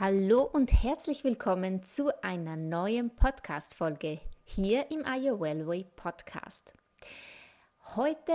Hallo und herzlich willkommen zu einer neuen Podcast-Folge hier im Aya Wellway Podcast. Heute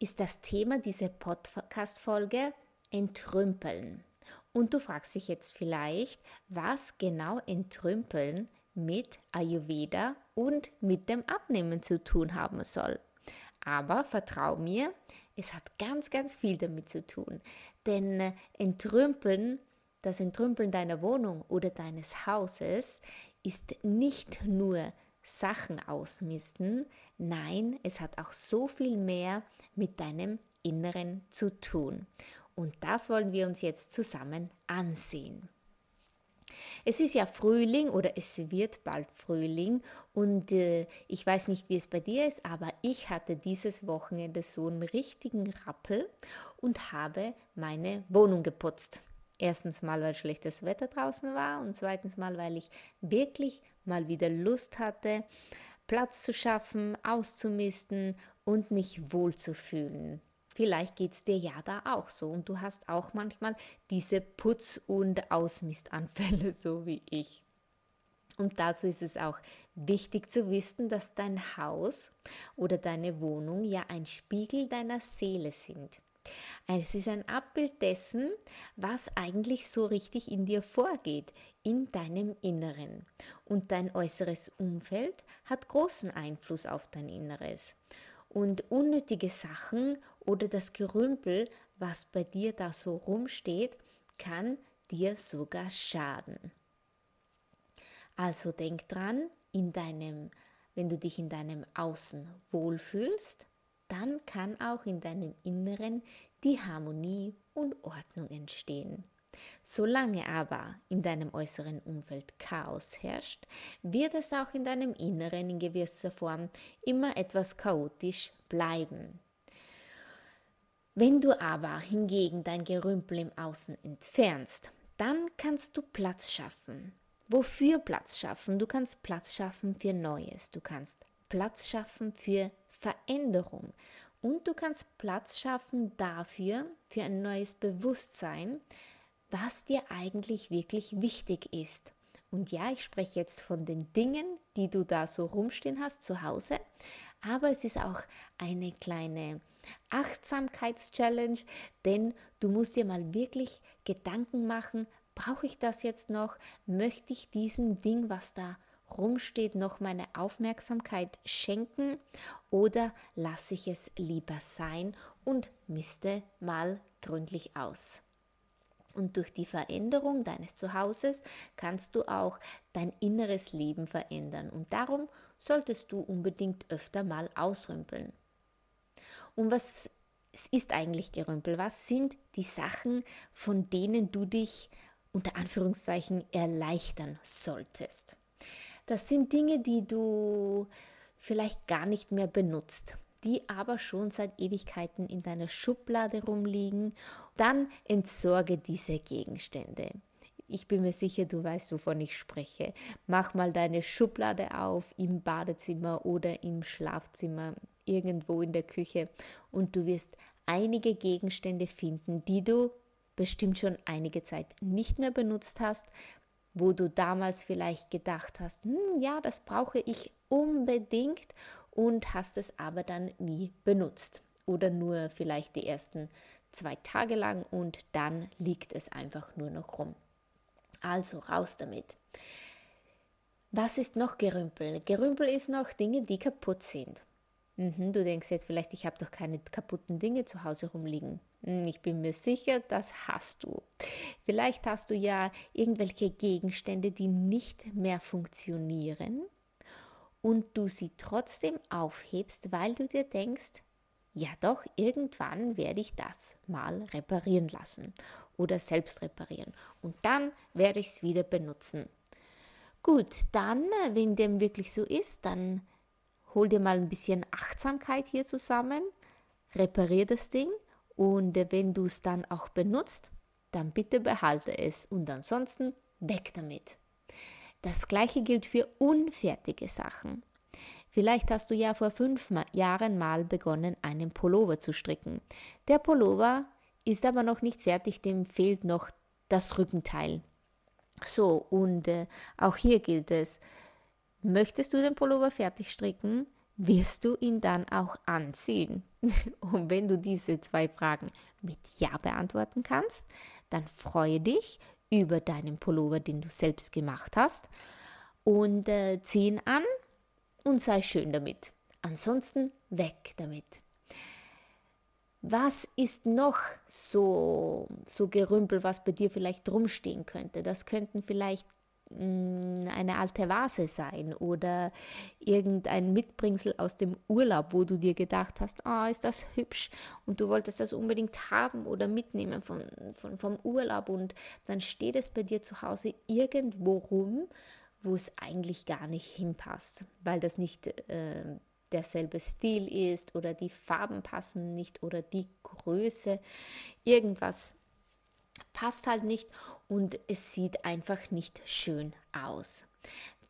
ist das Thema dieser Podcast-Folge Entrümpeln. Und du fragst dich jetzt vielleicht, was genau Entrümpeln mit Ayurveda und mit dem Abnehmen zu tun haben soll. Aber vertrau mir, es hat ganz, ganz viel damit zu tun. Denn Entrümpeln das Entrümpeln deiner Wohnung oder deines Hauses ist nicht nur Sachen ausmisten, nein, es hat auch so viel mehr mit deinem Inneren zu tun. Und das wollen wir uns jetzt zusammen ansehen. Es ist ja Frühling oder es wird bald Frühling und äh, ich weiß nicht, wie es bei dir ist, aber ich hatte dieses Wochenende so einen richtigen Rappel und habe meine Wohnung geputzt. Erstens mal, weil schlechtes Wetter draußen war und zweitens mal, weil ich wirklich mal wieder Lust hatte, Platz zu schaffen, auszumisten und mich wohlzufühlen. Vielleicht geht es dir ja da auch so und du hast auch manchmal diese Putz- und Ausmistanfälle, so wie ich. Und dazu ist es auch wichtig zu wissen, dass dein Haus oder deine Wohnung ja ein Spiegel deiner Seele sind. Es ist ein Abbild dessen, was eigentlich so richtig in dir vorgeht, in deinem Inneren. Und dein äußeres Umfeld hat großen Einfluss auf dein Inneres. Und unnötige Sachen oder das Gerümpel, was bei dir da so rumsteht, kann dir sogar schaden. Also denk dran, in deinem, wenn du dich in deinem Außen wohlfühlst, dann kann auch in deinem Inneren die Harmonie und Ordnung entstehen. Solange aber in deinem äußeren Umfeld Chaos herrscht, wird es auch in deinem Inneren in gewisser Form immer etwas chaotisch bleiben. Wenn du aber hingegen dein Gerümpel im Außen entfernst, dann kannst du Platz schaffen. Wofür Platz schaffen? Du kannst Platz schaffen für Neues. Du kannst Platz schaffen für Veränderung. Und du kannst Platz schaffen dafür, für ein neues Bewusstsein, was dir eigentlich wirklich wichtig ist. Und ja, ich spreche jetzt von den Dingen, die du da so rumstehen hast zu Hause, aber es ist auch eine kleine Achtsamkeitschallenge, denn du musst dir mal wirklich Gedanken machen, brauche ich das jetzt noch? Möchte ich diesem Ding, was da rumsteht, noch meine Aufmerksamkeit schenken oder lasse ich es lieber sein und misste mal gründlich aus. Und durch die Veränderung deines Zuhauses kannst du auch dein inneres Leben verändern. Und darum solltest du unbedingt öfter mal ausrümpeln. Und was ist eigentlich Gerümpel? Was sind die Sachen, von denen du dich unter Anführungszeichen erleichtern solltest? Das sind Dinge, die du vielleicht gar nicht mehr benutzt, die aber schon seit Ewigkeiten in deiner Schublade rumliegen. Dann entsorge diese Gegenstände. Ich bin mir sicher, du weißt, wovon ich spreche. Mach mal deine Schublade auf im Badezimmer oder im Schlafzimmer, irgendwo in der Küche und du wirst einige Gegenstände finden, die du bestimmt schon einige Zeit nicht mehr benutzt hast, wo du damals vielleicht gedacht hast, hm, ja, das brauche ich unbedingt und hast es aber dann nie benutzt oder nur vielleicht die ersten zwei Tage lang und dann liegt es einfach nur noch rum. Also raus damit. Was ist noch Gerümpel? Gerümpel ist noch Dinge, die kaputt sind. Mhm, du denkst jetzt vielleicht, ich habe doch keine kaputten Dinge zu Hause rumliegen. Hm, ich bin mir sicher, das hast du. Vielleicht hast du ja irgendwelche Gegenstände, die nicht mehr funktionieren und du sie trotzdem aufhebst, weil du dir denkst, ja doch, irgendwann werde ich das mal reparieren lassen oder selbst reparieren und dann werde ich es wieder benutzen. Gut, dann, wenn dem wirklich so ist, dann hol dir mal ein bisschen Achtsamkeit hier zusammen, reparier das Ding und wenn du es dann auch benutzt, dann bitte behalte es und ansonsten weg damit. Das gleiche gilt für unfertige Sachen. Vielleicht hast du ja vor fünf Jahren mal begonnen, einen Pullover zu stricken. Der Pullover ist aber noch nicht fertig, dem fehlt noch das Rückenteil. So, und äh, auch hier gilt es, möchtest du den Pullover fertig stricken, wirst du ihn dann auch anziehen. Und wenn du diese zwei Fragen mit Ja beantworten kannst, dann freue dich über deinen Pullover, den du selbst gemacht hast und äh, zieh ihn an und sei schön damit. Ansonsten weg damit. Was ist noch so, so Gerümpel, was bei dir vielleicht rumstehen könnte? Das könnten vielleicht eine alte Vase sein oder irgendein Mitbringsel aus dem Urlaub, wo du dir gedacht hast, ah, ist das hübsch und du wolltest das unbedingt haben oder mitnehmen von, von, vom Urlaub und dann steht es bei dir zu Hause irgendwo rum wo es eigentlich gar nicht hinpasst, weil das nicht äh, derselbe Stil ist oder die Farben passen nicht oder die Größe, irgendwas passt halt nicht und es sieht einfach nicht schön aus.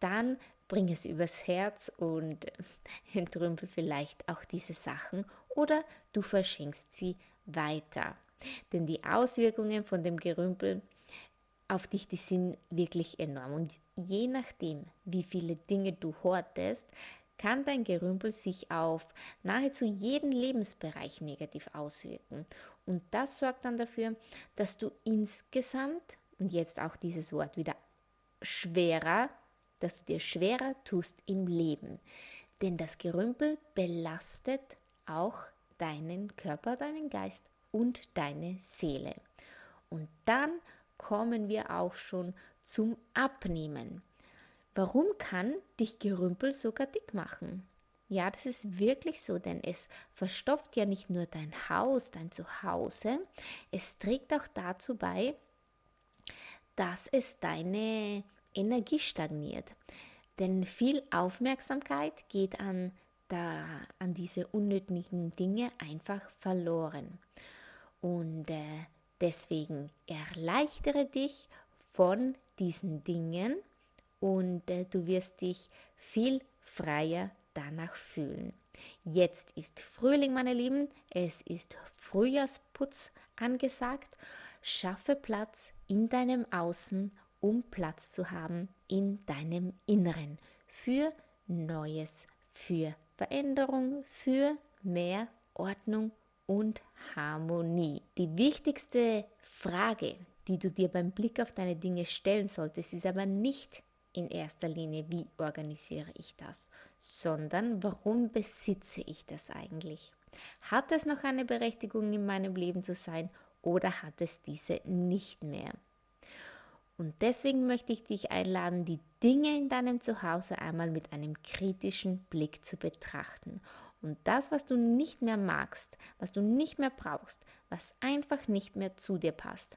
Dann bring es übers Herz und entrümpel vielleicht auch diese Sachen oder du verschenkst sie weiter. Denn die Auswirkungen von dem Gerümpel auf dich, die sind wirklich enorm. Und je nachdem, wie viele Dinge du hortest, kann dein Gerümpel sich auf nahezu jeden Lebensbereich negativ auswirken. Und das sorgt dann dafür, dass du insgesamt, und jetzt auch dieses Wort wieder, schwerer, dass du dir schwerer tust im Leben. Denn das Gerümpel belastet auch deinen Körper, deinen Geist und deine Seele. Und dann kommen wir auch schon zum Abnehmen. Warum kann dich Gerümpel sogar dick machen? Ja, das ist wirklich so, denn es verstopft ja nicht nur dein Haus, dein Zuhause, es trägt auch dazu bei, dass es deine Energie stagniert. Denn viel Aufmerksamkeit geht an, da, an diese unnötigen Dinge einfach verloren. Und äh, Deswegen erleichtere dich von diesen Dingen und äh, du wirst dich viel freier danach fühlen. Jetzt ist Frühling, meine Lieben, es ist Frühjahrsputz angesagt. Schaffe Platz in deinem Außen, um Platz zu haben in deinem Inneren für Neues, für Veränderung, für mehr Ordnung und Harmonie. Die wichtigste Frage, die du dir beim Blick auf deine Dinge stellen solltest, ist aber nicht in erster Linie, wie organisiere ich das, sondern warum besitze ich das eigentlich? Hat es noch eine Berechtigung in meinem Leben zu sein oder hat es diese nicht mehr? Und deswegen möchte ich dich einladen, die Dinge in deinem Zuhause einmal mit einem kritischen Blick zu betrachten und das, was du nicht mehr magst, was du nicht mehr brauchst, was einfach nicht mehr zu dir passt,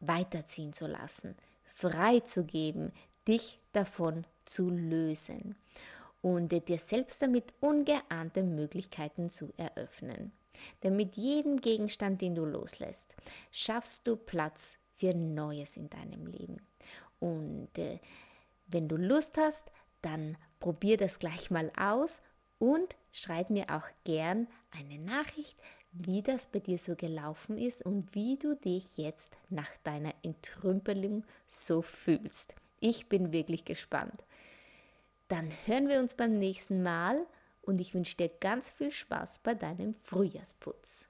weiterziehen zu lassen, freizugeben, dich davon zu lösen und dir selbst damit ungeahnte Möglichkeiten zu eröffnen. Denn mit jedem Gegenstand, den du loslässt, schaffst du Platz für Neues in deinem Leben. Und äh, wenn du Lust hast, dann probier das gleich mal aus und schreib mir auch gern eine Nachricht, wie das bei dir so gelaufen ist und wie du dich jetzt nach deiner Entrümpelung so fühlst. Ich bin wirklich gespannt. Dann hören wir uns beim nächsten Mal und ich wünsche dir ganz viel Spaß bei deinem Frühjahrsputz.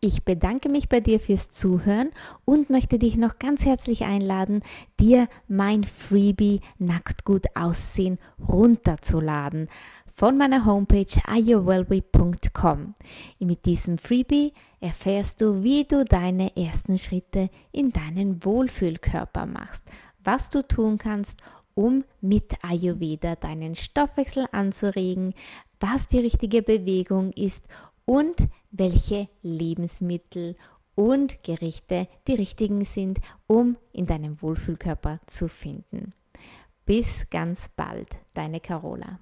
Ich bedanke mich bei dir fürs Zuhören und möchte dich noch ganz herzlich einladen, dir mein Freebie Nackt gut aussehen runterzuladen von meiner Homepage ayurwellway.com. Mit diesem Freebie erfährst du, wie du deine ersten Schritte in deinen Wohlfühlkörper machst, was du tun kannst, um mit Ayurveda deinen Stoffwechsel anzuregen, was die richtige Bewegung ist und welche Lebensmittel und Gerichte die richtigen sind, um in deinem Wohlfühlkörper zu finden. Bis ganz bald, deine Carola.